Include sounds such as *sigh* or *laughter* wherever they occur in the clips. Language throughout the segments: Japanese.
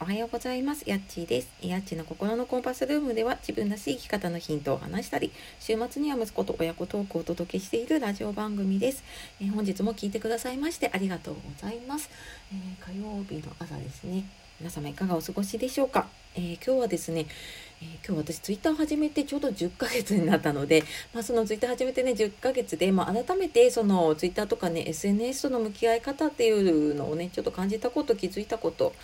おはようございます。やっちーです。やっちーの心のコンパスルームでは自分らしい生き方のヒントを話したり、週末には息子と親子トークをお届けしているラジオ番組です。えー、本日も聞いてくださいましてありがとうございます。えー、火曜日の朝ですね。皆様いかがお過ごしでしょうか？えー、今日はですね、えー、今日私ツイッター始めてちょうど10ヶ月になったので、*laughs* まあ、そのツイッター始めてね10ヶ月で、まあ、改めてそのツイッターとかね SNS との向き合い方っていうのをねちょっと感じたこと気づいたこと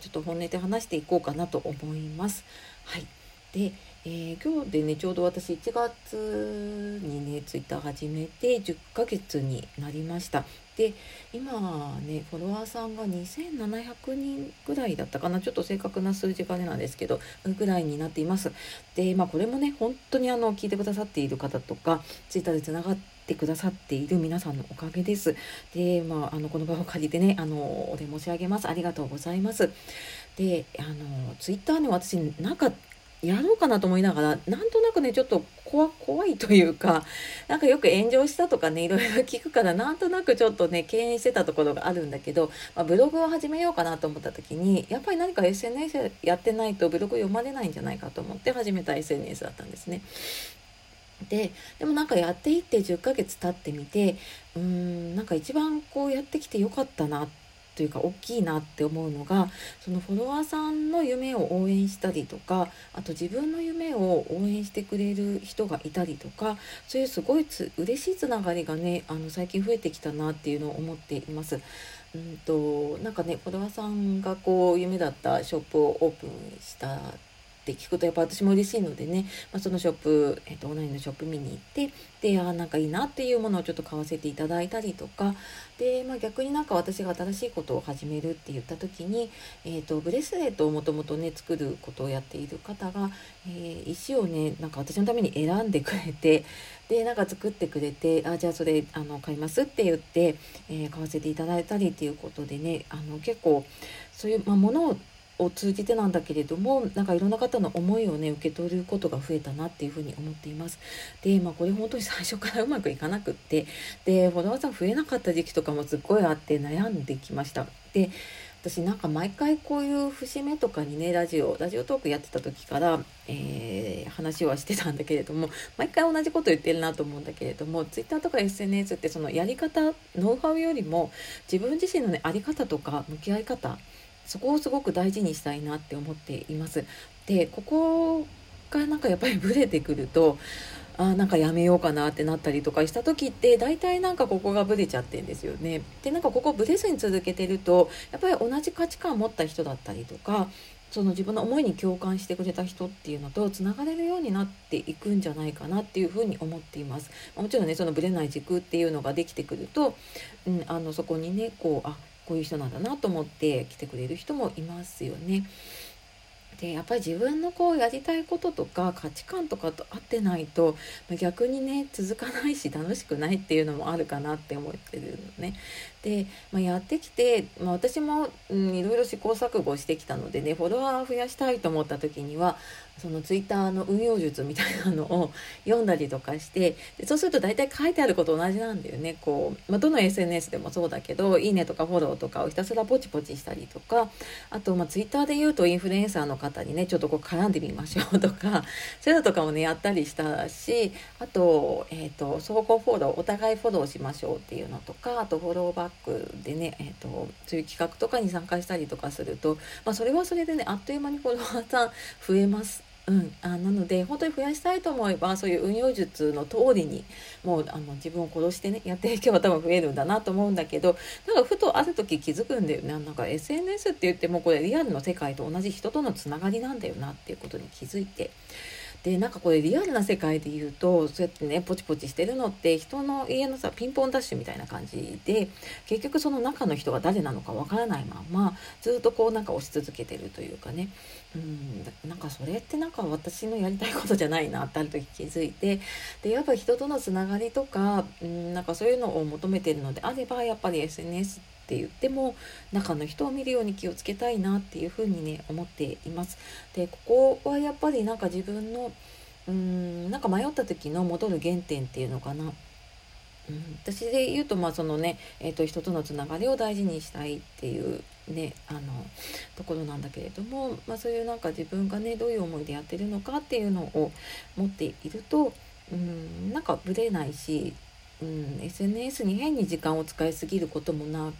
ちょっと本音で話していこうかなと思います。はいでえー、今日でねちょうど私1月にねツイッター始めて10ヶ月になりましたで今ねフォロワーさんが2700人ぐらいだったかなちょっと正確な数字があれなんですけどぐらいになっていますでまあこれもね本当にあの聞いてくださっている方とかツイッターでつながってくださっている皆さんのおかげです。で、まあ、あのこの場を借りてねあのお礼申し上げます。ありがとうございます。であのツイッターね私なんかやろうかなと思いながらなんとなくねちょっと怖怖いというかなんかよく炎上したとかねいろいろ聞くからなんとなくちょっとね敬遠してたところがあるんだけど、まあ、ブログを始めようかなと思った時にやっぱり何か SNS やってないとブログ読まれないんじゃないかと思って始めた SNS だったんですね。ででもなんかやっていって10ヶ月経ってみてうーんなんか一番こうやってきてよかったなってというか大きいなって思うのがそのフォロワーさんの夢を応援したりとかあと自分の夢を応援してくれる人がいたりとかそういうすごいつ嬉しいつながりがねあの最近増えてきたなっていうのを思っています。うんとなんかねフォロワーさんがこう夢だったショップをオープンしたって聞くとやっぱ私も嬉しいのでね、まあ、そのショップ、えーと、オンラインのショップ見に行ってであなんかいいなっていうものをちょっと買わせていただいたりとか。で、まあ、逆になんか私が新しいことを始めるって言った時に、えーと、ブレスレットをもともとね作ることをやっている方が、えー、石をねなんか私のために選んでくれてでなんか作ってくれてあじゃあそれあの買いますって言って、えー、買わせていただいたりっていうことでねあの結構そういう、まあ、ものをを通じてなんだけれどもなんかいろんな方の思いをね受け取ることが増えたなっていうふうに思っています。でまあこれ本当に最初からうまくいかなくってでフォロワーさん増えなかった時期とかもすっごいあって悩んできました。で私なんか毎回こういう節目とかにねラジオラジオトークやってた時から、えー、話はしてたんだけれども毎回同じこと言ってるなと思うんだけれども Twitter とか SNS ってそのやり方ノウハウよりも自分自身のねあり方とか向き合い方そこをすごく大事にしたいなって思っています。でここがなんかやっぱりブレてくるとあなんかやめようかなってなったりとかした時って大体なんかここがブレちゃってんですよね。でなんかここブレずに続けてるとやっぱり同じ価値観を持った人だったりとかその自分の思いに共感してくれた人っていうのとつながれるようになっていくんじゃないかなっていうふうに思っています。もちろんねそのブレない軸っていうのができてくると、うん、あのそこにねこうあこういう人なんだなと思って来てくれる人もいますよね。でやっぱり自分のこうやりたいこととか価値観とかと合ってないと、逆にね続かないし楽しくないっていうのもあるかなって思ってるのね。で、まあ、やってきて、まあ、私も、うん、いろいろ試行錯誤してきたのでねフォロワー増やしたいと思った時にはそのツイッターの運用術みたいなのを読んだりとかしてでそうすると大体書いてあること同じなんだよねこう、まあ、どの SNS でもそうだけど「いいね」とかフォローとかをひたすらポチポチしたりとかあと、まあ、ツイッターで言うとインフルエンサーの方にねちょっとこう絡んでみましょうとか *laughs* そういうのとかもねやったりしたしあと,、えーと、相互フォローお互いフォローしましょうっていうのとかあとフォローバックでね、えーと、そういう企画とかに参加したりとかすると、まあ、それはそれでねあっという間にフォロワーさん増えます。うん、あなので本当に増やしたいと思えばそういう運用術の通りにもうあの自分を殺してねやっていけば多分増えるんだなと思うんだけどなんかふとある時気づくんだよねなんか SNS って言ってもこれリアルの世界と同じ人とのつながりなんだよなっていうことに気づいて。でなんかこれリアルな世界で言うとそうやってねポチポチしてるのって人の家のさピンポンダッシュみたいな感じで結局その中の人が誰なのかわからないままずっとこうなんか押し続けてるというかね。うんなんかそれってなんか私のやりたいことじゃないなってある時気づいてでやっぱ人とのつながりとかうんなんかそういうのを求めてるのであればやっぱり SNS ってって言っても中の人を見るように気をつけたいなっていうふうにね思っています。でここはやっぱりなんか自分のうーんなんか迷った時の戻る原点っていうのかなうん、私で言うとまあそのね、えー、と人とのつながりを大事にしたいっていうねあのところなんだけれども、まあ、そういうなんか自分がねどういう思いでやってるのかっていうのを持っていると、うん、なんかぶれないし、うん、SNS に変に時間を使いすぎることもな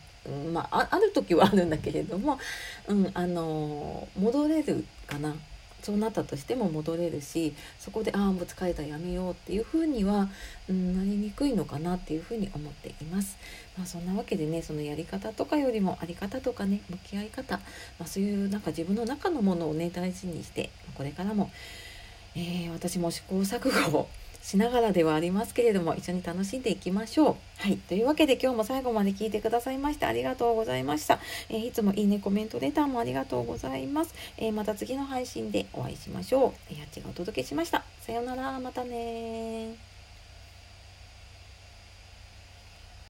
まあ、ある時はあるんだけれども、うん、あの戻れるかなそうなったとしても戻れるしそこでああもう疲れたやめようっていうふうには、うん、なりにくいのかなっていうふうに思っています。まあ、そんなわけでねそのやり方とかよりもあり方とかね向き合い方、まあ、そういうなんか自分の中のものをね大事にしてこれからも、えー、私も試行錯誤をしながらではありますけれども一緒に楽しんでいきましょう。はい。というわけで今日も最後まで聞いてくださいましてありがとうございました。えー、いつもいいね、コメント、レターもありがとうございます。えー、また次の配信でお会いしましょう。やっちがお届けしました。さようなら。またね